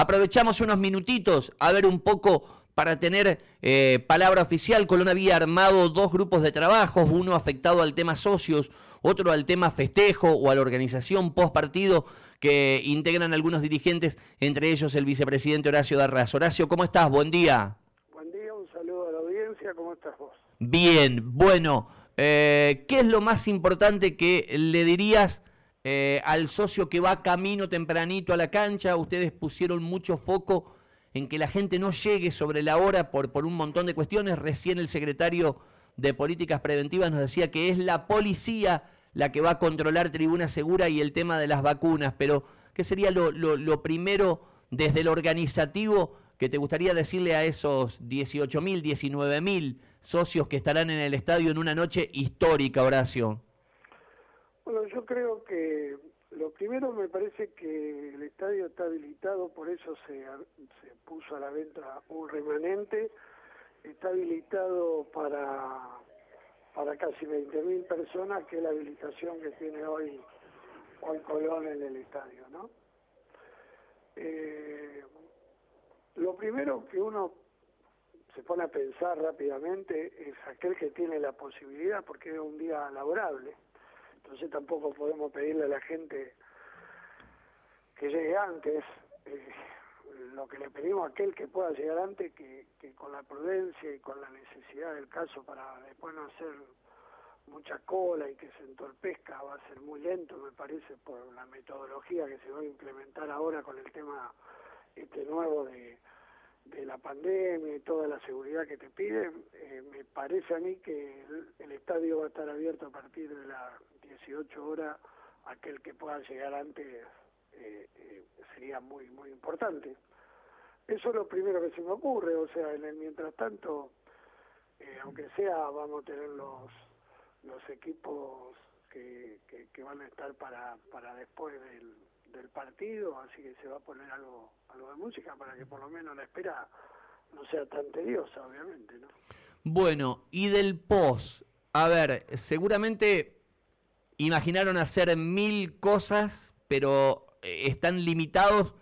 aprovechamos unos minutitos a ver un poco para tener eh, palabra oficial. Colón había armado dos grupos de trabajo, uno afectado al tema socios, otro al tema festejo o a la organización post partido que integran algunos dirigentes, entre ellos el vicepresidente Horacio Darras. Horacio, ¿cómo estás? Buen día. Buen día, un saludo a la audiencia, ¿cómo estás vos? Bien, bueno, eh, ¿qué es lo más importante que le dirías eh, al socio que va camino tempranito a la cancha? Ustedes pusieron mucho foco en que la gente no llegue sobre la hora por, un montón de cuestiones. Recién el secretario de Políticas Preventivas nos decía que es la policía la que va a controlar Tribuna Segura y el tema de las vacunas, pero ¿qué sería lo, lo, primero desde el organizativo que te gustaría decirle a esos 18.000, 19.000 socios que estarán en el estadio en una noche histórica, Horacio? Bueno, yo creo que lo primero me parece que el estadio está habilitado, por eso se, se puso a la venta un remanente, está habilitado para para casi 20.000 personas, que es la habilitación que tiene hoy Juan Colón en el estadio, ¿no? Eh, lo primero que uno se pone a pensar rápidamente es aquel que tiene la posibilidad, porque es un día laborable. Entonces tampoco podemos pedirle a la gente que llegue antes. Eh, lo que le pedimos a aquel que pueda llegar antes, que, con la prudencia y con la necesidad del caso para después no hacer mucha cola y que se entorpezca, va a ser muy lento, me parece, por la metodología que se va a implementar ahora con el tema este nuevo de, de la pandemia y toda la seguridad que te piden. Eh, me parece a mí que el, estadio va a estar abierto a partir de las 18 horas, aquel que pueda llegar antes eh, eh, sería muy, muy importante. Eso es lo primero que se me ocurre, o sea, en el mientras tanto, eh, aunque sea, vamos a tener los, los equipos que, que, van a estar para, para después del, del partido, así que se va a poner algo, algo de música para que por lo menos la espera no sea tan tediosa, obviamente, ¿no? Bueno, y del post, a ver, seguramente imaginaron hacer mil cosas, pero eh, están limitados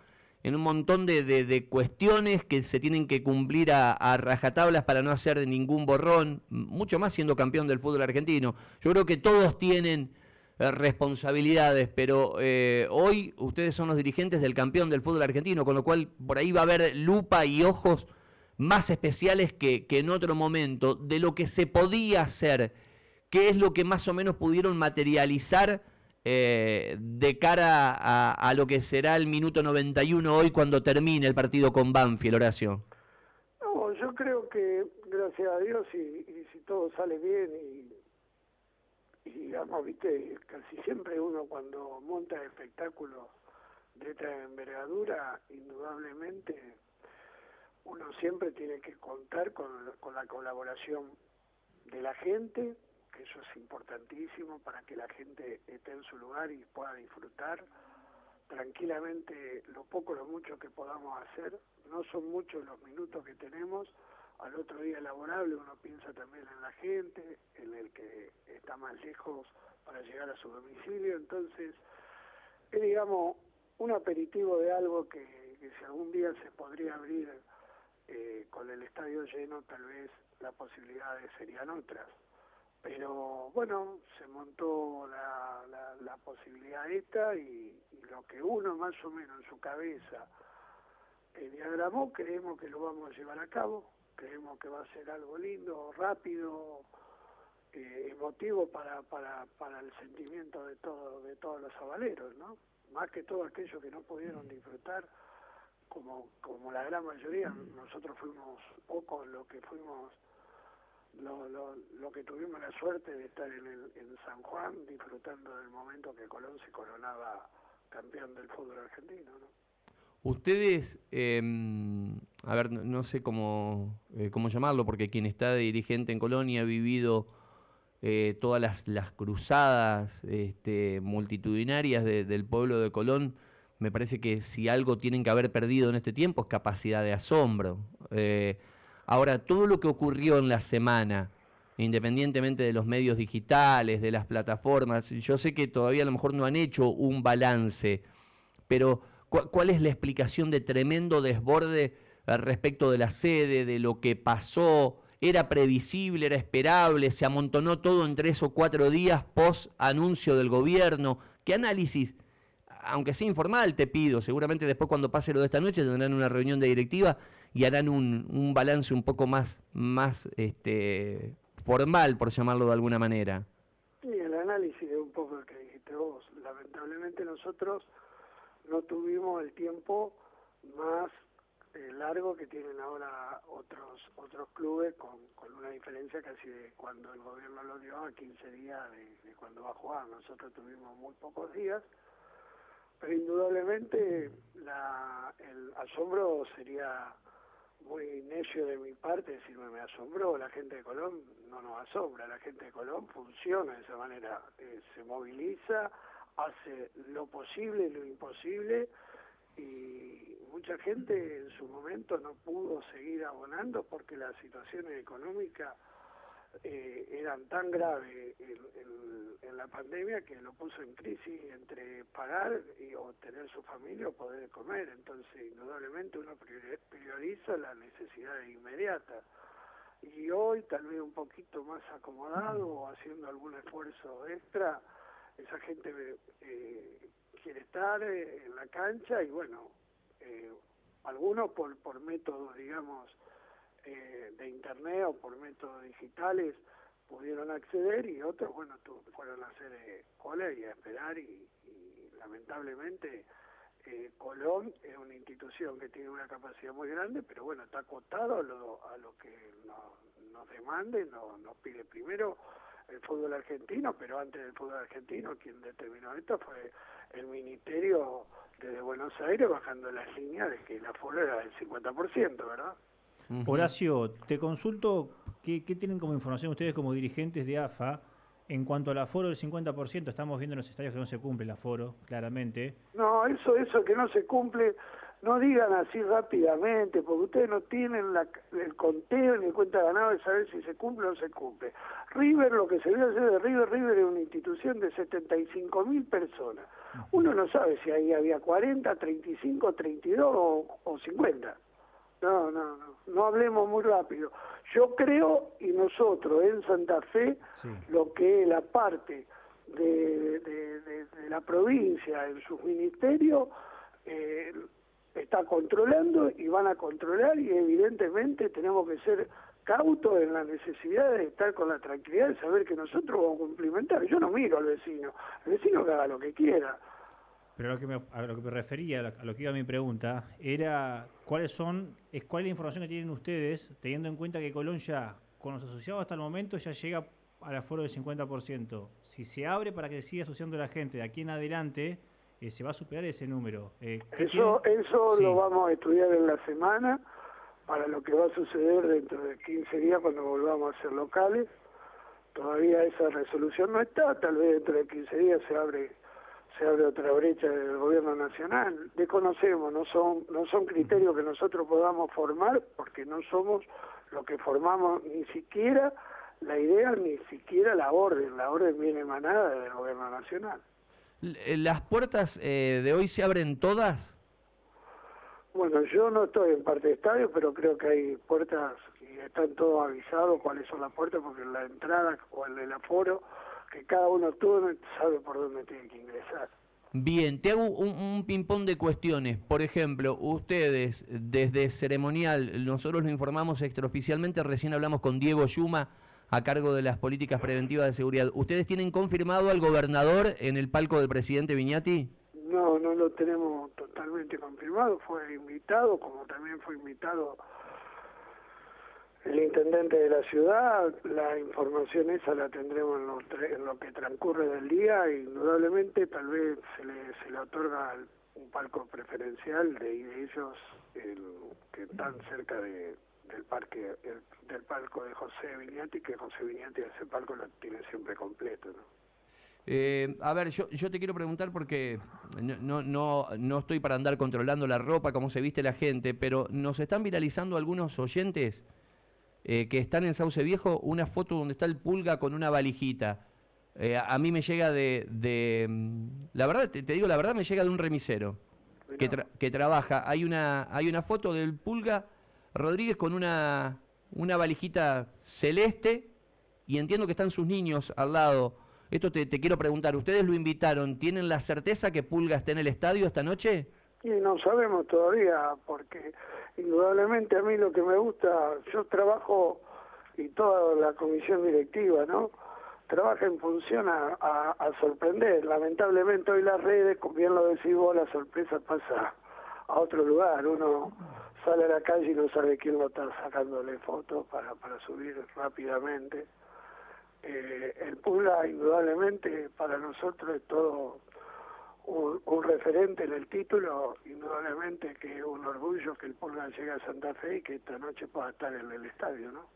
en un montón de, de, cuestiones que se tienen que cumplir a, rajatablas para no hacer ningún borrón, mucho más siendo campeón del fútbol argentino. Yo creo que todos tienen eh, responsabilidades, pero eh, hoy ustedes son los dirigentes del campeón del fútbol argentino, con lo cual por ahí va a haber lupa y ojos más especiales que, que en otro momento de lo que se podía hacer, qué es lo que más o menos pudieron materializar eh, de cara a, lo que será el minuto 91 hoy cuando termine el partido con Banfield, Horacio? No, yo creo que, gracias a Dios, y, si todo sale bien, y, digamos, viste, casi siempre uno cuando monta espectáculos de esta envergadura, indudablemente, uno siempre tiene que contar con, con la colaboración de la gente, eso es importantísimo para que la gente esté en su lugar y pueda disfrutar tranquilamente lo poco lo mucho que podamos hacer. No son muchos los minutos que tenemos. Al otro día laborable uno piensa también en la gente, en el que está más lejos para llegar a su domicilio. Entonces, es digamos un aperitivo de algo que, si algún día se podría abrir eh, con el estadio lleno, tal vez las posibilidades serían otras pero bueno, se montó la, la, posibilidad esta y, lo que uno más o menos en su cabeza eh, diagramó, creemos que lo vamos a llevar a cabo, creemos que va a ser algo lindo, rápido, eh, emotivo para, para, para el sentimiento de, todo, de todos los avaleros, ¿no? Más que todo aquellos que no pudieron disfrutar, como, como la gran mayoría, nosotros fuimos pocos los que fuimos lo, lo, lo, que tuvimos la suerte de estar en, el, en San Juan disfrutando del momento que Colón se coronaba campeón del fútbol argentino. ¿no? Ustedes, eh, a ver, no, sé cómo, eh, cómo llamarlo, porque quien está de dirigente en Colonia ha vivido eh, todas las, las cruzadas este, multitudinarias del pueblo de Colón. Me parece que si algo tienen que haber perdido en este tiempo es capacidad de asombro. Eh, Ahora, todo lo que ocurrió en la semana, independientemente de los medios digitales, de las plataformas, yo sé que todavía a lo mejor no han hecho un balance, pero ¿Cuál es la explicación de tremendo desborde respecto de la sede, de lo que pasó? ¿Era previsible, era esperable? ¿Se amontonó todo en tres o cuatro días post anuncio del gobierno? ¿Qué análisis? Aunque sea informal, te pido. Seguramente después cuando pase lo de esta noche tendrán una reunión de directiva y harán un, un balance un poco más, más este, formal, por llamarlo de alguna manera. Sí, el análisis de un poco lo que dijiste vos. Lamentablemente nosotros no tuvimos el tiempo más eh, largo que tienen ahora otros otros clubes con, con una diferencia casi de cuando el gobierno lo dio a 15 días de, cuando va a jugar. Nosotros tuvimos muy pocos días, pero indudablemente la, el asombro sería muy necio de mi parte decirme me asombró, la gente de Colón no nos asombra, la gente de Colón funciona de esa manera, eh, se moviliza, hace lo posible y lo imposible y mucha gente en su momento no pudo seguir abonando porque las situaciones económicas eh, eran tan graves en, la pandemia que lo puso en crisis entre pagar y o tener su familia o poder comer. Entonces, indudablemente uno prioriza la necesidad inmediata. Y hoy, tal vez un poquito más acomodado o haciendo algún esfuerzo extra, esa gente eh, quiere estar eh, en la cancha y bueno, eh, algunos por, por métodos, digamos, eh, de internet o por métodos digitales pudieron acceder y otros, bueno, fueron a hacer eh, cola y a esperar y, lamentablemente eh, Colón es una institución que tiene una capacidad muy grande, pero bueno, está acotado a lo, a lo que nos, nos demande, nos, nos pide primero el fútbol argentino, pero antes del fútbol argentino quien determinó esto fue el Ministerio desde Buenos Aires bajando las líneas de que la aforo era del 50%, ¿verdad? Horacio, te consulto ¿qué, qué tienen como información ustedes como dirigentes de AFA en cuanto al aforo del 50%, estamos viendo en los estadios que no se cumple el aforo, claramente. No, eso, eso que no se cumple, no digan así rápidamente, porque ustedes no tienen la, el conteo ni cuenta ganada de saber si se cumple o no se cumple. River, lo que se debe hacer de River, River es una institución de 75 mil personas. Uno no sabe si ahí había 40, 35, 32 o, o 50. No, no, no, no hablemos muy rápido. Yo creo, y nosotros en Santa Fe, lo que es la parte de, de, la provincia en sus ministerios, eh, está controlando y van a controlar y evidentemente tenemos que ser cautos en la necesidad de estar con la tranquilidad de saber que nosotros vamos a cumplimentar. Yo no miro al vecino, el vecino que haga lo que quiera. Pero a lo que me, a lo que me refería, a lo que iba mi pregunta, era cuáles son, es cuál es la información que tienen ustedes, teniendo en cuenta que Colón ya, con los asociados hasta el momento, ya llega al aforo del 50%. Si se abre para que siga asociando la gente de aquí en adelante, eh, se va a superar ese número. Eh, eso eso lo vamos a estudiar en la semana para lo que va a suceder dentro de 15 días cuando volvamos a ser locales. Todavía esa resolución no está, tal vez dentro de 15 días se abre se abre otra brecha del gobierno nacional. Desconocemos, no son, no son criterios que nosotros podamos formar porque no somos lo que formamos ni siquiera la idea ni siquiera la orden. La orden viene emanada del gobierno nacional. Eh, ¿Las puertas eh, de hoy se abren todas? Bueno, yo no estoy en parte de estadio, pero creo que hay puertas y están todos avisados cuáles son las puertas porque la entrada o el aforo que cada uno tú sabe por dónde tiene que ingresar. Bien, te hago un, ping-pong de cuestiones. Por ejemplo, ustedes, desde ceremonial, nosotros lo informamos extraoficialmente, recién hablamos con Diego Yuma a cargo de las políticas preventivas de seguridad. ¿Ustedes tienen confirmado al gobernador en el palco del presidente Viñati? No, no lo tenemos totalmente confirmado. Fue invitado, como también fue invitado el intendente de la ciudad, la información esa la tendremos en lo, que transcurre del día indudablemente tal vez se le, se le otorga un palco preferencial de, ellos que están cerca de, del parque del palco de José Viñati, que José Viñati ese palco lo tiene siempre completo. Eh, a ver, yo, yo te quiero preguntar porque no, no, no estoy para andar controlando la ropa, como se viste la gente, pero nos están viralizando algunos oyentes eh, que están en Sauce Viejo, una foto donde está el pulga con una valijita. Eh, a, mí me llega de, mm, la verdad, te, digo la verdad, me llega de un remisero. que, que trabaja. Hay una, hay una foto del Pulga Rodríguez con una, una valijita celeste y entiendo que están sus niños al lado. Esto te, te quiero preguntar, ¿ustedes lo invitaron? ¿Tienen la certeza que Pulga esté en el estadio esta noche? Y no sabemos todavía, porque indudablemente a mí lo que me gusta, yo trabajo y toda la comisión directiva, ¿no? Trabaja en función a, sorprender. Lamentablemente hoy las redes, como bien lo decís vos, la sorpresa pasa a otro lugar. Uno sale a la calle y no sabe quién lo está sacándole fotos para, para subir rápidamente. Eh, el Pula indudablemente para nosotros es todo un, referente en el título, indudablemente que es un orgullo que el Pulga llegue a Santa Fe y que esta noche pueda estar en el estadio, ¿no?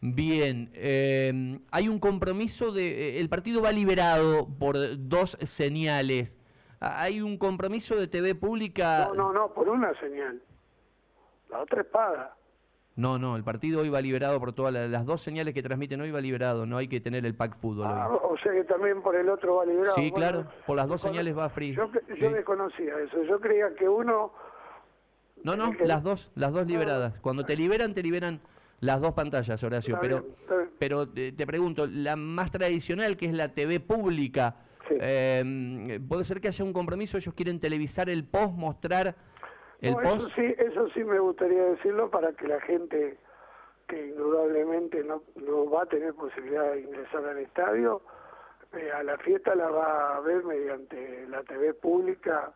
Bien, eh, hay un compromiso de, eh, el partido va liberado por dos señales. Hay un compromiso de TV pública. No, no, no, por una señal. La otra es paga. No, no, el partido hoy va liberado por todas las, dos señales que transmiten hoy va liberado, no hay que tener el pack fútbol. Ah, o sea que también por el otro va liberado. Sí, claro, por las dos señales va free. Yo, yo desconocía eso, yo creía que uno... No, no, las dos, las dos liberadas. Cuando te liberan, te liberan las dos pantallas, Horacio. pero pero te, pregunto, la más tradicional, que es la TV pública, eh, ¿puede ser que haya un compromiso? ¿Ellos quieren televisar el post, mostrar eso sí, eso sí me gustaría decirlo para que la gente que indudablemente no, no va a tener posibilidad de ingresar al estadio, eh, a la fiesta la va a ver mediante la TV pública,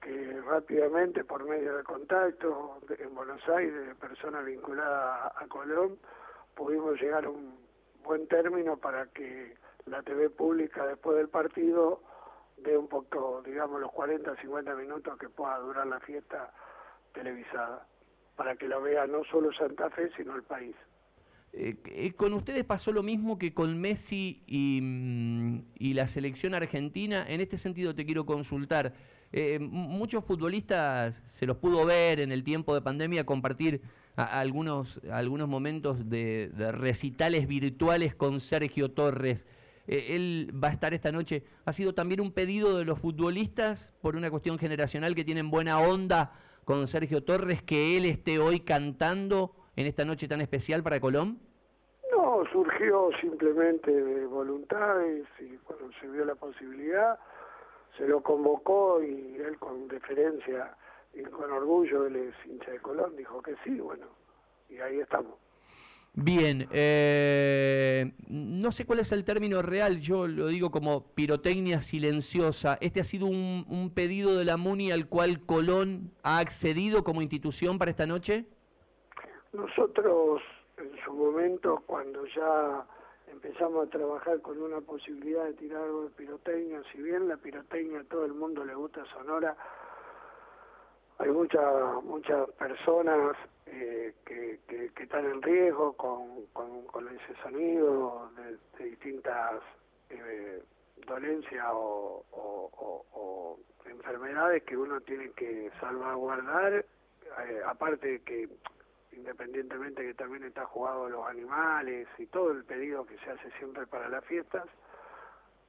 que rápidamente por medio de contacto en Buenos Aires, de personas vinculadas a Colón, pudimos llegar a un buen término para que la TV pública después del partido de un poco, digamos, los 40, 50 minutos que pueda durar la fiesta televisada, para que lo vea no solo Santa Fe, sino el país. Eh, eh, ¿Con ustedes pasó lo mismo que con Messi y, mm, y, la selección argentina? En este sentido te quiero consultar. Eh, muchos futbolistas se los pudo ver en el tiempo de pandemia compartir algunos, algunos momentos de recitales virtuales con Sergio Torres. Eh, él va a estar esta noche. Ha sido también un pedido de los futbolistas por una cuestión generacional que tienen buena onda con Sergio Torres que él esté hoy cantando en esta noche tan especial para Colón. No, surgió simplemente de voluntades y cuando se vio la posibilidad se lo convocó y él con deferencia y con orgullo, él es hincha de Colón, dijo que sí, bueno, y ahí estamos. Bien, eh, no sé cuál es el término real, yo lo digo como pirotecnia silenciosa. ¿Este ha sido un, pedido de la MUNI al cual Colón ha accedido como institución para esta noche? Nosotros, en su momento, cuando ya empezamos a trabajar con una posibilidad de tirar algo de pirotecnia, si bien la pirotecnia a todo el mundo le gusta Sonora, hay muchas muchas personas eh, que, que, están en riesgo con, con, ese sonido de, distintas eh, dolencias o, o, enfermedades que uno tiene que salvaguardar, eh, aparte de que independientemente que también está jugado los animales y todo el pedido que se hace siempre para las fiestas,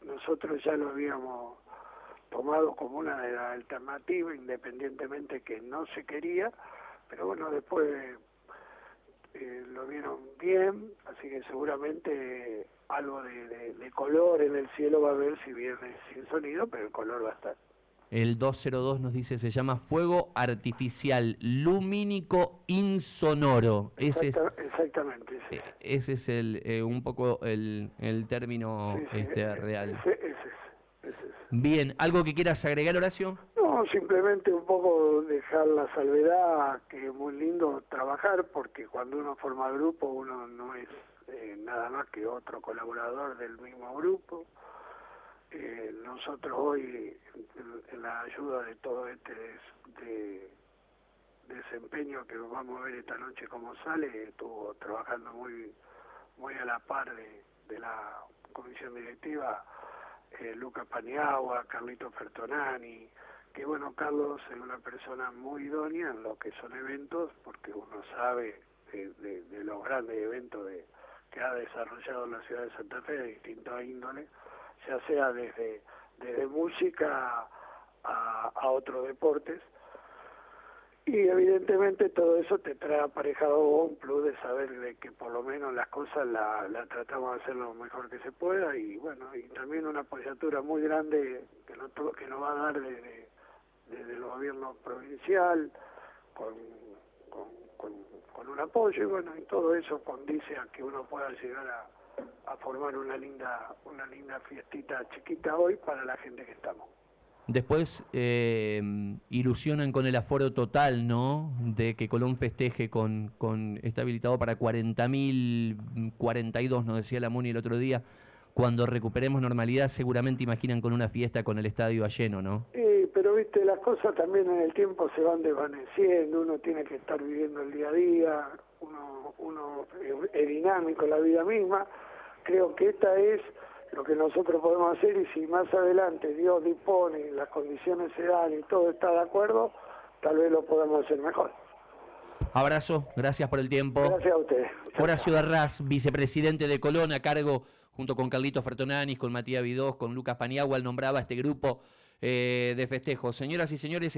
nosotros ya lo habíamos tomado como una de las alternativas, independientemente que no se quería, pero bueno, después eh, lo vieron bien, así que seguramente algo de, de, color en el cielo va a haber si viene sin sonido, pero el color va a estar. El 202 nos dice, se llama fuego artificial, lumínico insonoro. Ese es, exactamente. Ese, ese es el, eh, un poco el, el término este, e, real. Ese, ese, Bien, ¿algo que quieras agregar, Horacio? No, simplemente un poco dejar la salvedad, que es muy lindo trabajar, porque cuando uno forma grupo, uno no es eh, nada más que otro colaborador del mismo grupo. Eh, nosotros hoy, en, la ayuda de todo este de, desempeño que vamos a ver esta noche cómo sale, estuvo trabajando muy, muy a la par de la comisión directiva eh, Luca Paniagua, Carlito Fertonani, que bueno, Carlos es una persona muy idónea en lo que son eventos, porque uno sabe de, los grandes eventos que ha desarrollado la ciudad de Santa Fe de distintos índole, ya sea desde, desde música a, a otros deportes. Y evidentemente todo eso te trae aparejado un plus de saber de que por lo menos las cosas la, la tratamos de hacer lo mejor que se pueda y bueno, y también una apoyatura muy grande que no que nos va a dar desde, desde el gobierno provincial con, con, con, un apoyo y bueno, y todo eso condice a que uno pueda llegar a, a formar una linda, una linda fiestita chiquita hoy para la gente que estamos. Después eh, ilusionan con el aforo total, ¿no? De que Colón festeje con, con está habilitado para 40.000, 42, nos decía la Muni el otro día. Cuando recuperemos normalidad, seguramente imaginan con una fiesta con el estadio lleno, ¿no? Sí, pero viste, las cosas también en el tiempo se van desvaneciendo, uno tiene que estar viviendo el día a día, uno, uno es dinámico la vida misma. Creo que esta es lo que nosotros podemos hacer y si más adelante Dios dispone, las condiciones se dan y todo está de acuerdo, tal vez lo podamos hacer mejor. Abrazo, gracias por el tiempo. Gracias a ustedes. Horacio Darraz, vicepresidente de Colón, a cargo junto con Carlito Fertonanis, con Matías Vidós, con Lucas Paniagua, nombraba este grupo eh, de festejos. Señoras y señores,